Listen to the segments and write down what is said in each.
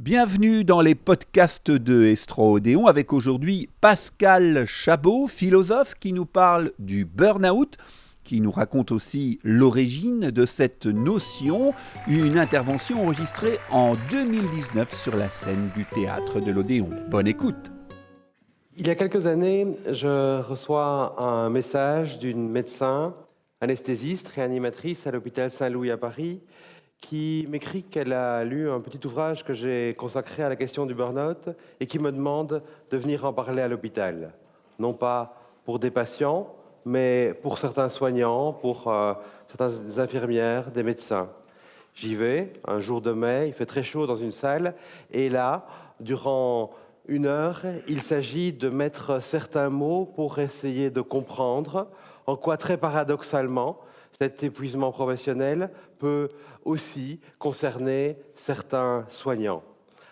Bienvenue dans les podcasts de Estro Odéon avec aujourd'hui Pascal Chabot, philosophe qui nous parle du burn-out, qui nous raconte aussi l'origine de cette notion, une intervention enregistrée en 2019 sur la scène du théâtre de l'Odéon. Bonne écoute. Il y a quelques années, je reçois un message d'une médecin anesthésiste, réanimatrice à l'hôpital Saint-Louis à Paris, qui m'écrit qu'elle a lu un petit ouvrage que j'ai consacré à la question du burn-out et qui me demande de venir en parler à l'hôpital. Non pas pour des patients, mais pour certains soignants, pour euh, certaines infirmières, des médecins. J'y vais, un jour de mai, il fait très chaud dans une salle, et là, durant une heure, il s'agit de mettre certains mots pour essayer de comprendre en quoi, très paradoxalement, cet épuisement professionnel peut aussi concerner certains soignants.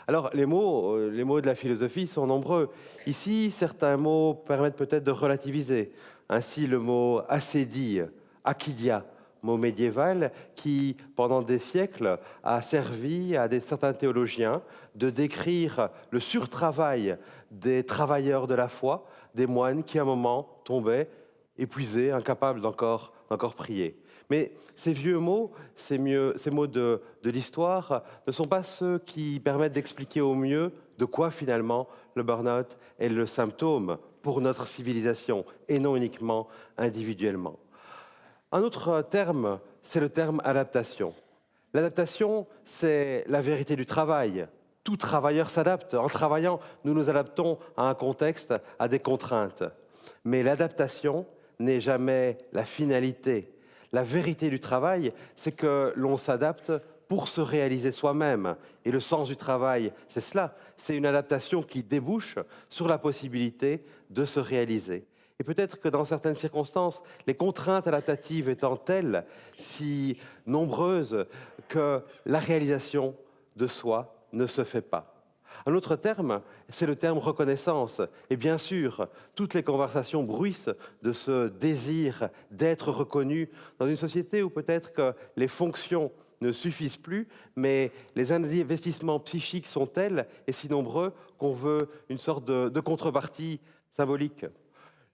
Alors, les mots, euh, les mots de la philosophie sont nombreux. Ici, certains mots permettent peut-être de relativiser. Ainsi, le mot assédie, akidia, mot médiéval qui, pendant des siècles, a servi à des, certains théologiens de décrire le surtravail des travailleurs de la foi, des moines qui, à un moment, tombaient épuisés, incapables d'encore prier. Mais ces vieux mots, ces, mots de, l'histoire, ne sont pas ceux qui permettent d'expliquer au mieux de quoi finalement le burn-out est le symptôme pour notre civilisation et non uniquement individuellement. Un autre terme, c'est le terme adaptation. L'adaptation, c'est la vérité du travail. Tout travailleur s'adapte. En travaillant, nous nous adaptons à un contexte, à des contraintes. Mais l'adaptation n'est jamais la finalité, la vérité du travail, c'est que l'on s'adapte pour se réaliser soi-même. Et le sens du travail, c'est cela. C'est une adaptation qui débouche sur la possibilité de se réaliser. Et peut-être que dans certaines circonstances, les contraintes adaptatives étant telles, si nombreuses, que la réalisation de soi ne se fait pas. Un autre terme, c'est le terme reconnaissance. Et bien sûr, toutes les conversations bruissent de ce désir d'être reconnu dans une société où peut-être que les fonctions ne suffisent plus, mais les investissements psychiques sont tels et si nombreux qu'on veut une sorte de, de contrepartie symbolique.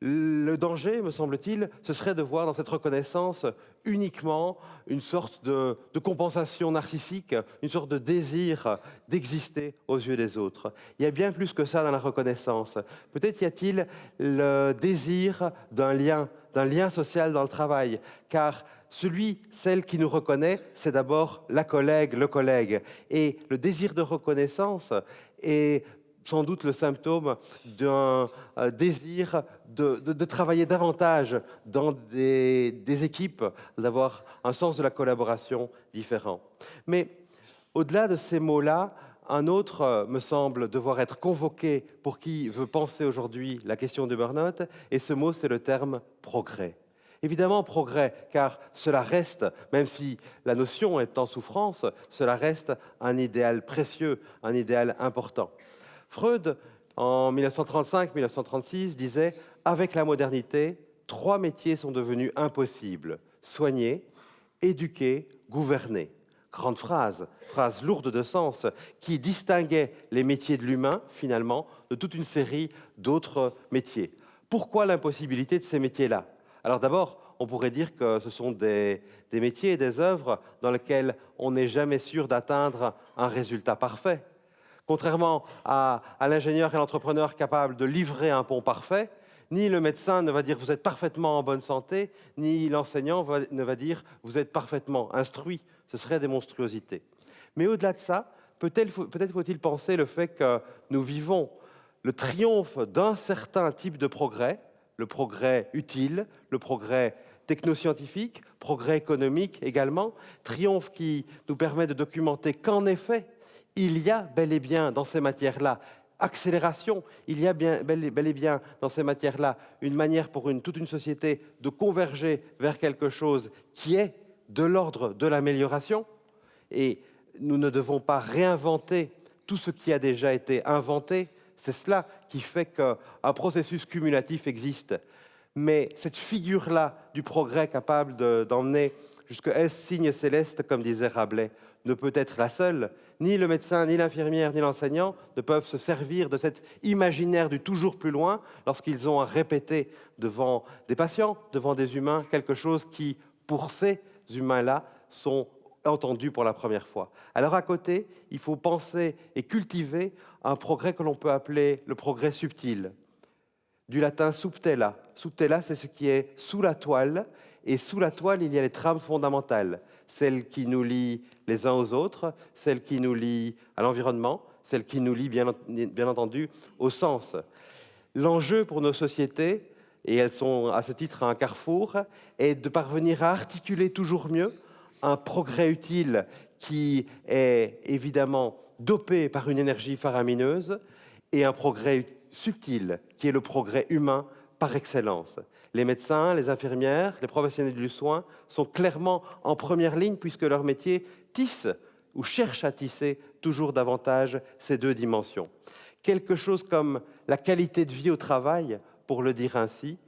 Le danger, me semble-t-il, ce serait de voir dans cette reconnaissance uniquement une sorte de, compensation narcissique, une sorte de désir d'exister aux yeux des autres. Il y a bien plus que ça dans la reconnaissance. Peut-être y a-t-il le désir d'un lien, d'un lien social dans le travail, car celui, celle qui nous reconnaît, c'est d'abord la collègue, le collègue. Et le désir de reconnaissance est sans doute le symptôme d'un euh, désir de, travailler davantage dans des, équipes, d'avoir un sens de la collaboration différent. Mais au-delà de ces mots-là, un autre euh, me semble devoir être convoqué pour qui veut penser aujourd'hui la question du burn-out, et ce mot, c'est le terme progrès. Évidemment, progrès, car cela reste, même si la notion est en souffrance, cela reste un idéal précieux, un idéal important. Freud, en 1935-1936, disait Avec la modernité, trois métiers sont devenus impossibles soigner, éduquer, gouverner. Grande phrase, phrase lourde de sens, qui distinguait les métiers de l'humain, finalement, de toute une série d'autres métiers. Pourquoi l'impossibilité de ces métiers-là? Alors d'abord, on pourrait dire que ce sont des, métiers et des œuvres dans lesquels on n'est jamais sûr d'atteindre un résultat parfait. Contrairement à, l'ingénieur et l'entrepreneur capable de livrer un pont parfait, ni le médecin ne va dire vous êtes parfaitement en bonne santé, ni l'enseignant ne va dire vous êtes parfaitement instruit. Ce serait des monstruosités. Mais au-delà de ça, peut-être faut-il penser le fait que nous vivons le triomphe d'un certain type de progrès, le progrès utile, le progrès technoscientifique, progrès économique également, triomphe qui nous permet de documenter qu'en effet, il y a bel et bien dans ces matières-là accélération, il y a bel, et bien dans ces matières-là une manière pour toute une société de converger vers quelque chose qui est de l'ordre de l'amélioration. Et nous ne devons pas réinventer tout ce qui a déjà été inventé. C'est cela qui fait qu'un processus cumulatif existe. Mais cette figure-là du progrès capable d'emmener jusque S, signe céleste, comme disait Rabelais, ne peut être la seule. Ni le médecin, ni l'infirmière, ni l'enseignant ne peuvent se servir de cet imaginaire du toujours plus loin lorsqu'ils ont à répéter devant des patients, devant des humains, quelque chose qui, pour ces humains-là, sont entendus pour la première fois. Alors à côté, il faut penser et cultiver un progrès que l'on peut appeler le progrès subtil. Du latin subtella. Subtella, c'est ce qui est sous la toile. Et sous la toile, il y a les trames fondamentales, celles qui nous lient les uns aux autres, celles qui nous lient à l'environnement, celles qui nous lient, bien, entendu, au sens. L'enjeu pour nos sociétés, et elles sont à ce titre un carrefour, est de parvenir à articuler toujours mieux un progrès utile qui est évidemment dopé par une énergie faramineuse et un progrès subtil qui est le progrès humain par excellence. Les médecins, les infirmières, les professionnels du soin sont clairement en première ligne puisque leur métier tisse ou cherche à tisser toujours davantage ces deux dimensions. Quelque chose comme la qualité de vie au travail, pour le dire ainsi,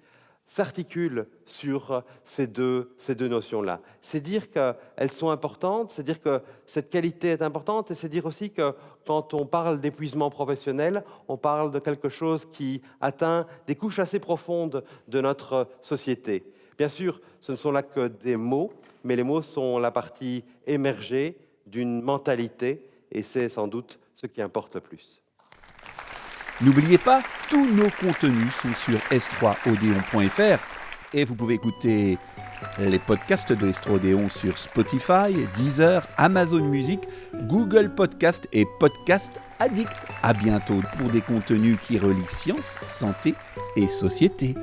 s'articule sur ces deux, ces deux notions-là. C'est dire qu'elles sont importantes, c'est dire que cette qualité est importante, et c'est dire aussi que quand on parle d'épuisement professionnel, on parle de quelque chose qui atteint des couches assez profondes de notre société. Bien sûr, ce ne sont là que des mots, mais les mots sont la partie émergée d'une mentalité, et c'est sans doute ce qui importe le plus. N'oubliez pas, tous nos contenus sont sur s3odeon.fr et vous pouvez écouter les podcasts de Estrodéon sur Spotify, Deezer, Amazon Music, Google Podcast et Podcast Addict. À bientôt pour des contenus qui relient science, santé et société.